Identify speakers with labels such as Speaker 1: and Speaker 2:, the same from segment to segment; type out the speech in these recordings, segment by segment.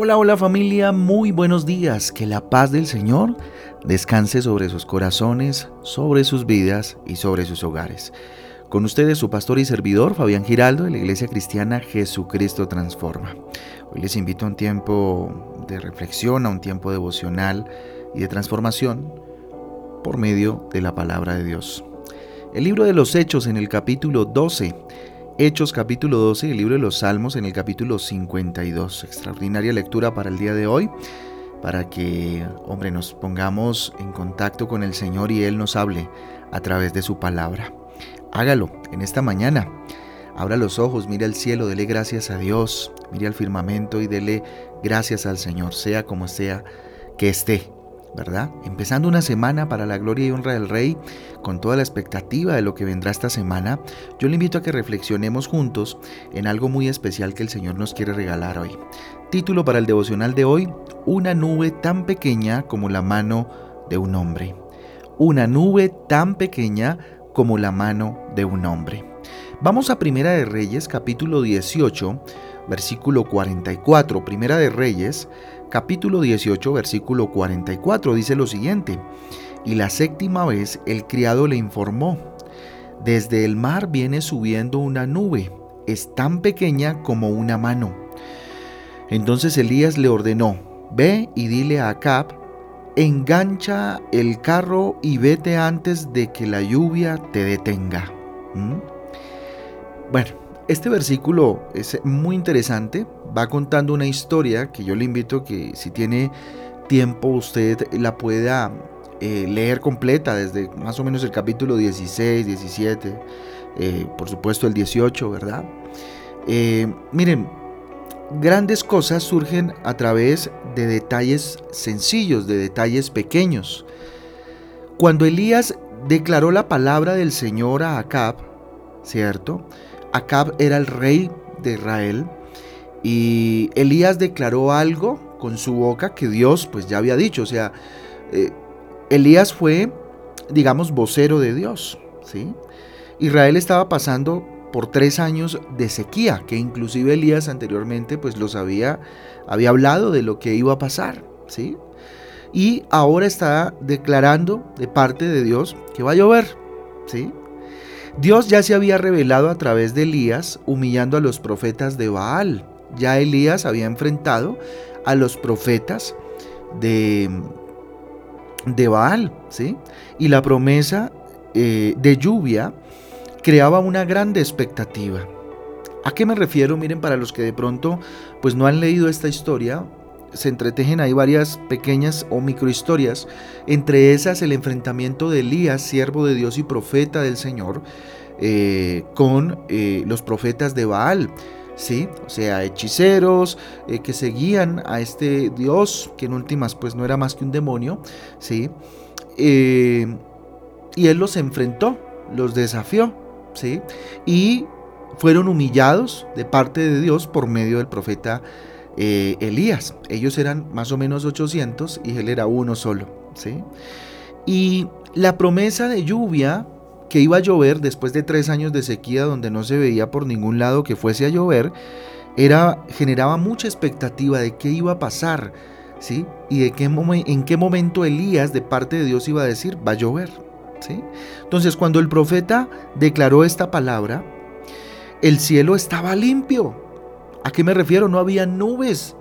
Speaker 1: Hola, hola familia, muy buenos días. Que la paz del Señor descanse sobre sus corazones, sobre sus vidas y sobre sus hogares. Con ustedes su pastor y servidor Fabián Giraldo de la Iglesia Cristiana Jesucristo Transforma. Hoy les invito a un tiempo de reflexión, a un tiempo devocional y de transformación por medio de la palabra de Dios. El libro de los Hechos en el capítulo 12 Hechos capítulo 12 y el libro de los Salmos en el capítulo 52. Extraordinaria lectura para el día de hoy, para que, hombre, nos pongamos en contacto con el Señor y Él nos hable a través de su palabra. Hágalo en esta mañana. Abra los ojos, mire al cielo, dele gracias a Dios, mire al firmamento y dele gracias al Señor, sea como sea que esté. ¿Verdad? Empezando una semana para la gloria y honra del Rey, con toda la expectativa de lo que vendrá esta semana, yo le invito a que reflexionemos juntos en algo muy especial que el Señor nos quiere regalar hoy. Título para el devocional de hoy, Una nube tan pequeña como la mano de un hombre. Una nube tan pequeña como la mano de un hombre. Vamos a Primera de Reyes, capítulo 18, versículo 44. Primera de Reyes, capítulo 18, versículo 44, dice lo siguiente. Y la séptima vez el criado le informó, desde el mar viene subiendo una nube, es tan pequeña como una mano. Entonces Elías le ordenó, ve y dile a Acab, engancha el carro y vete antes de que la lluvia te detenga. ¿Mm? Bueno, este versículo es muy interesante, va contando una historia que yo le invito que si tiene tiempo usted la pueda eh, leer completa desde más o menos el capítulo 16, 17, eh, por supuesto el 18, ¿verdad? Eh, miren, grandes cosas surgen a través de detalles sencillos, de detalles pequeños. Cuando Elías declaró la palabra del Señor a Acab, ¿cierto? Acab era el rey de Israel y Elías declaró algo con su boca que Dios pues ya había dicho. O sea, eh, Elías fue, digamos, vocero de Dios. ¿sí? Israel estaba pasando por tres años de sequía, que inclusive Elías anteriormente pues los había, había hablado de lo que iba a pasar. ¿sí? Y ahora está declarando de parte de Dios que va a llover. ¿sí? Dios ya se había revelado a través de Elías, humillando a los profetas de Baal. Ya Elías había enfrentado a los profetas de, de Baal, ¿sí? Y la promesa eh, de lluvia creaba una grande expectativa. ¿A qué me refiero? Miren, para los que de pronto pues no han leído esta historia, se entretejen ahí varias pequeñas o microhistorias, entre esas el enfrentamiento de Elías, siervo de Dios y profeta del Señor, eh, con eh, los profetas de Baal. ¿Sí? O sea, hechiceros eh, que seguían a este Dios, que en últimas pues no era más que un demonio, ¿sí? y él los enfrentó, los desafió, ¿sí? Y fueron humillados de parte de Dios por medio del profeta eh, Elías. Ellos eran más o menos 800 y él era uno solo. ¿sí? Y la promesa de lluvia que iba a llover después de tres años de sequía donde no se veía por ningún lado que fuese a llover, era, generaba mucha expectativa de qué iba a pasar, ¿sí? Y de qué en qué momento Elías de parte de Dios iba a decir, va a llover, ¿sí? Entonces cuando el profeta declaró esta palabra, el cielo estaba limpio, ¿A qué me refiero? No había nubes.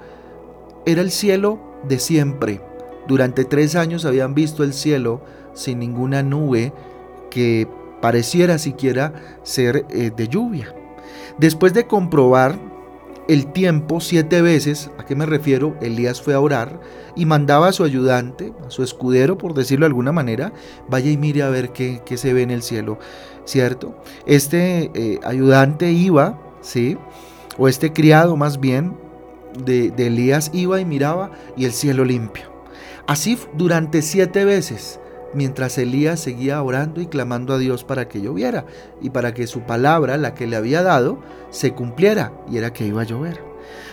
Speaker 1: Era el cielo de siempre. Durante tres años habían visto el cielo sin ninguna nube que pareciera siquiera ser eh, de lluvia. Después de comprobar el tiempo siete veces, ¿a qué me refiero? Elías fue a orar y mandaba a su ayudante, a su escudero, por decirlo de alguna manera, vaya y mire a ver qué, se ve en el cielo, ¿cierto? Este eh, ayudante iba, ¿sí? o este criado más bien de, Elías iba y miraba y el cielo limpio. Así durante siete veces, mientras Elías seguía orando y clamando a Dios para que lloviera y para que su palabra, la que le había dado, se cumpliera y era que iba a llover.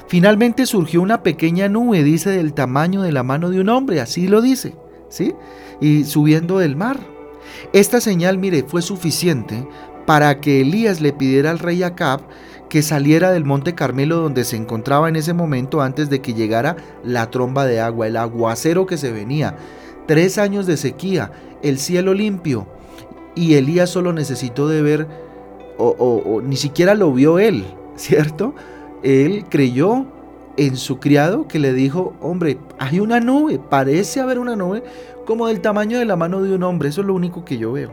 Speaker 1: Finalmente surgió una pequeña nube, dice, del tamaño de la mano de un hombre, así lo dice, ¿sí? Y subiendo del mar. Esta señal, mire, fue suficiente para que Elías le pidiera al rey Acab que saliera del monte Carmelo donde se encontraba en ese momento antes de que llegara la tromba de agua, el aguacero que se venía. Tres años de sequía, el cielo limpio. Y Elías solo necesitó de ver, o, ni siquiera lo vio él, ¿cierto? Él creyó en su criado que le dijo, hombre, hay una nube, parece haber una nube como del tamaño de la mano de un hombre, eso es lo único que yo veo.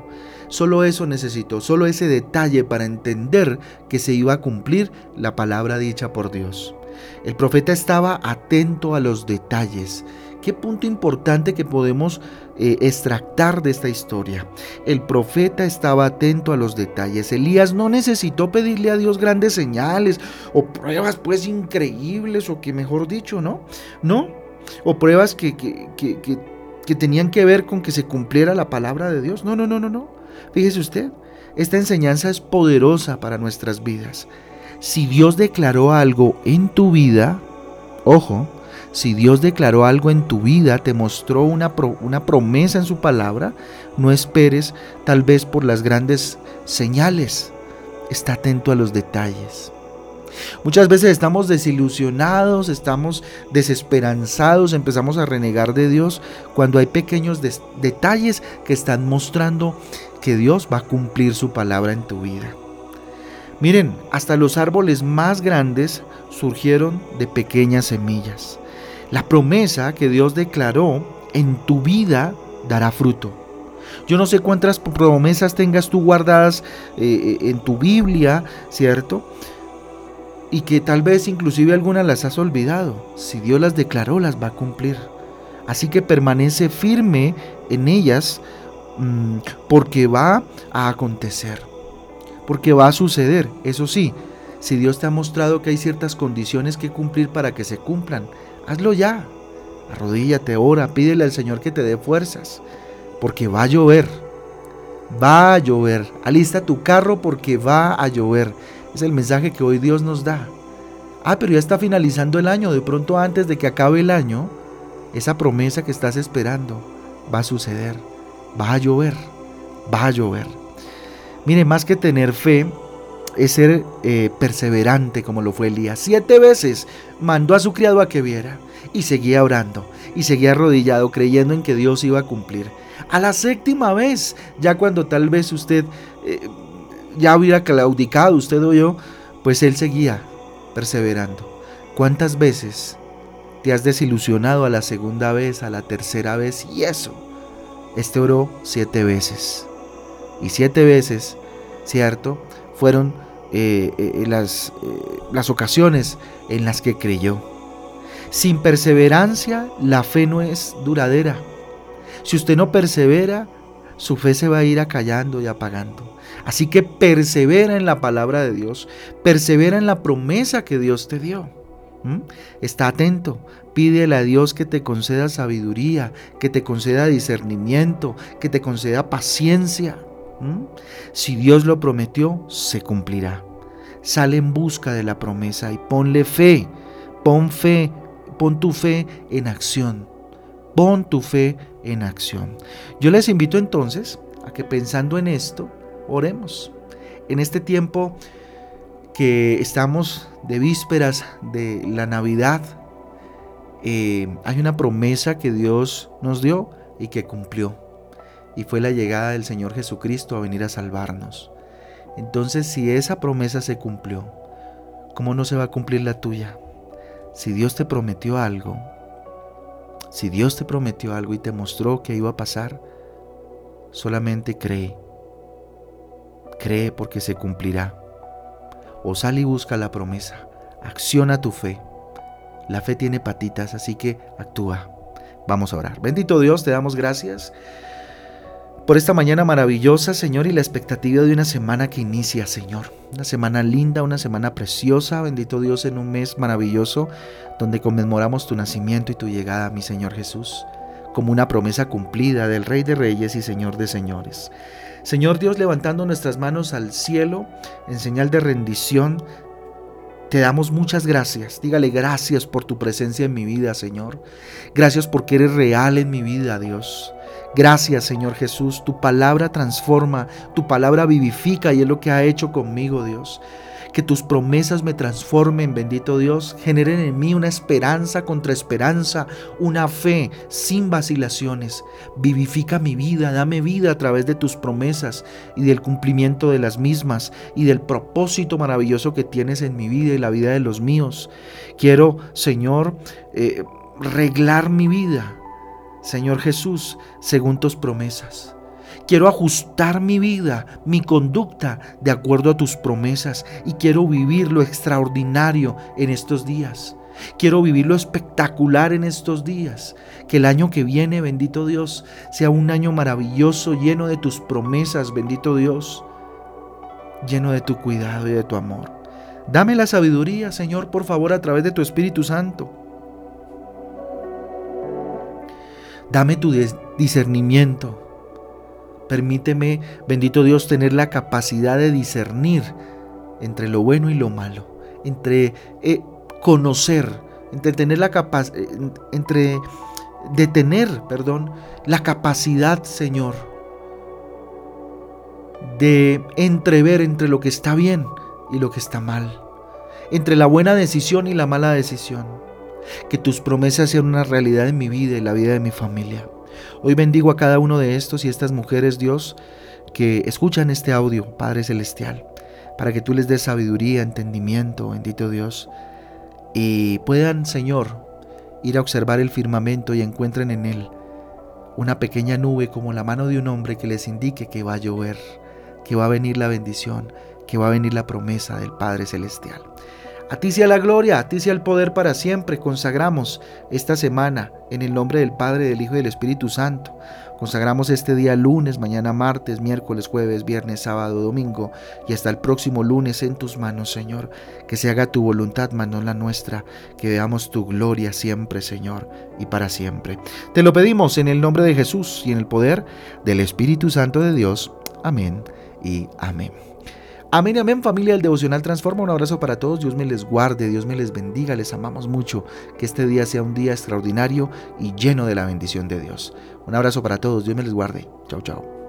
Speaker 1: Solo eso necesitó, solo ese detalle para entender que se iba a cumplir la palabra dicha por Dios. El profeta estaba atento a los detalles. Qué punto importante que podemos eh, extractar de esta historia. El profeta estaba atento a los detalles. Elías no necesitó pedirle a Dios grandes señales o pruebas pues increíbles o que mejor dicho, ¿no? No. O pruebas que, que, que, que tenían que ver con que se cumpliera la palabra de Dios. No, no, no, no, no. Fíjese usted, esta enseñanza es poderosa para nuestras vidas. Si Dios declaró algo en tu vida, ojo, si Dios declaró algo en tu vida, te mostró una, promesa en su palabra, no esperes tal vez por las grandes señales. Está atento a los detalles. Muchas veces estamos desilusionados, estamos desesperanzados, empezamos a renegar de Dios cuando hay pequeños detalles que están mostrando que Dios va a cumplir su palabra en tu vida. Miren, hasta los árboles más grandes surgieron de pequeñas semillas. La promesa que Dios declaró en tu vida dará fruto. Yo no sé cuántas promesas tengas tú guardadas eh, eh, en tu Biblia, ¿cierto? Y que tal vez inclusive algunas las has olvidado. Si Dios las declaró, las va a cumplir. Así que permanece firme en ellas mm, porque va a acontecer. Porque va a suceder. Eso sí, si Dios te ha mostrado que hay ciertas condiciones que cumplir para que se cumplan, Hazlo ya. Arrodíllate, ora, pídele al Señor que te dé fuerzas, porque va a llover. Va a llover. Alista tu carro porque va a llover. Es el mensaje que hoy Dios nos da. Ah, pero ya está finalizando el año. De pronto antes de que acabe el año, esa promesa que estás esperando va a suceder. Va a llover. Va a llover. Mire, más que tener fe, es ser eh, perseverante como lo fue Elías. Siete veces mandó a su criado a que viera y seguía orando y seguía arrodillado creyendo en que Dios iba a cumplir. A la séptima vez, ya cuando tal vez usted eh, ya hubiera claudicado, usted o yo, pues él seguía perseverando. ¿Cuántas veces te has desilusionado a la segunda vez, a la tercera vez? Y eso, este oró siete veces. Y siete veces, ¿cierto? Fueron eh, eh, las, eh, las ocasiones en las que creyó. Sin perseverancia, la fe no es duradera. Si usted no persevera, su fe se va a ir acallando y apagando. Así que persevera en la palabra de Dios, persevera en la promesa que Dios te dio. Está atento, pídele a Dios que te conceda sabiduría, que te conceda discernimiento, que te conceda paciencia. ¿Mm? Si Dios lo prometió, se cumplirá. Sale en busca de la promesa y ponle fe, pon fe, pon tu fe en acción. Pon tu fe en acción. Yo les invito entonces a que pensando en esto, oremos. En este tiempo que estamos de vísperas de la Navidad, eh, hay una promesa que Dios nos dio y que cumplió y fue la llegada del Señor Jesucristo a venir a salvarnos. Entonces, si esa promesa se cumplió, ¿cómo no se va a cumplir la tuya? Si Dios te prometió algo, si Dios te prometió algo y te mostró que iba a pasar, solamente cree. Cree porque se cumplirá. O sal y busca la promesa. Acciona tu fe. La fe tiene patitas, así que actúa. Vamos a orar. Bendito Dios, te damos gracias por esta mañana maravillosa, Señor, y la expectativa de una semana que inicia, Señor. Una semana linda, una semana preciosa, bendito Dios, en un mes maravilloso donde conmemoramos tu nacimiento y tu llegada, mi Señor Jesús, como una promesa cumplida del Rey de Reyes y Señor de Señores. Señor Dios, levantando nuestras manos al cielo en señal de rendición, te damos muchas gracias. Dígale gracias por tu presencia en mi vida, Señor. Gracias porque eres real en mi vida, Dios. Gracias Señor Jesús, tu palabra transforma, tu palabra vivifica y es lo que ha hecho conmigo Dios. Que tus promesas me transformen, bendito Dios, generen en mí una esperanza contra esperanza, una fe sin vacilaciones. Vivifica mi vida, dame vida a través de tus promesas y del cumplimiento de las mismas y del propósito maravilloso que tienes en mi vida y la vida de los míos. Quiero, Señor, eh, reglar mi vida, Señor Jesús, según tus promesas. Quiero ajustar mi vida, mi conducta de acuerdo a tus promesas y quiero vivir lo extraordinario en estos días. Quiero vivir lo espectacular en estos días. Que el año que viene, bendito Dios, sea un año maravilloso, lleno de tus promesas, bendito Dios, lleno de tu cuidado y de tu amor. Dame la sabiduría, Señor, por favor, a través de tu Espíritu Santo. Dame tu discernimiento Permíteme, bendito Dios, tener la capacidad de discernir entre lo bueno y lo malo, entre eh, conocer, entre tener la capacidad, eh, entre de tener, perdón, la capacidad, Señor, de entrever entre lo que está bien y lo que está mal, entre la buena decisión y la mala decisión. Que tus promesas sean una realidad en mi vida y la vida de mi familia. Hoy bendigo a cada uno de estos y estas mujeres, Dios, que escuchan este audio, Padre Celestial, para que tú les des sabiduría, entendimiento, bendito Dios, y puedan, Señor, ir a observar el firmamento y encuentren en él una pequeña nube como la mano de un hombre que les indique que va a llover, que va a venir la bendición, que va a venir la promesa del Padre Celestial. A ti sea la gloria, a ti sea el poder para siempre. Consagramos esta semana en el nombre del Padre, del Hijo y del Espíritu Santo. Consagramos este día lunes, mañana martes, miércoles, jueves, viernes, sábado, domingo y hasta el próximo lunes en tus manos, Señor. Que se haga tu voluntad, más no la nuestra. Que veamos tu gloria siempre, Señor, y para siempre. Te lo pedimos en el nombre de Jesús y en el poder del Espíritu Santo de Dios. Amén y amén. Amén, amén familia del Devocional Transforma. Un abrazo para todos. Dios me les guarde, Dios me les bendiga. Les amamos mucho. Que este día sea un día extraordinario y lleno de la bendición de Dios. Un abrazo para todos. Dios me les guarde. Chao, chao.